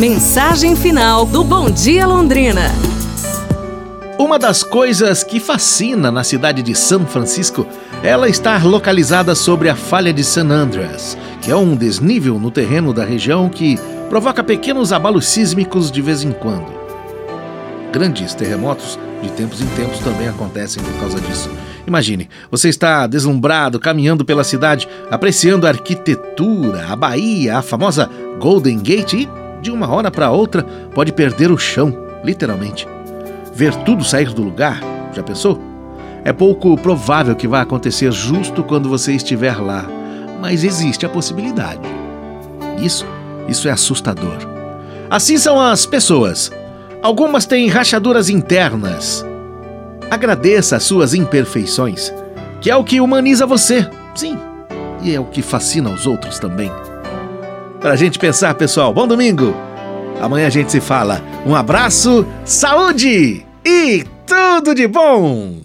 Mensagem final do Bom Dia Londrina. Uma das coisas que fascina na cidade de São Francisco é ela estar localizada sobre a falha de San Andreas, que é um desnível no terreno da região que provoca pequenos abalos sísmicos de vez em quando. Grandes terremotos de tempos em tempos também acontecem por causa disso. Imagine, você está deslumbrado, caminhando pela cidade, apreciando a arquitetura, a Bahia, a famosa Golden Gate e, de uma hora para outra, pode perder o chão, literalmente. Ver tudo sair do lugar, já pensou? É pouco provável que vá acontecer justo quando você estiver lá, mas existe a possibilidade. Isso, isso é assustador. Assim são as pessoas. Algumas têm rachaduras internas. Agradeça as suas imperfeições, que é o que humaniza você. Sim, e é o que fascina os outros também. Pra gente pensar, pessoal. Bom domingo! Amanhã a gente se fala. Um abraço, saúde e tudo de bom!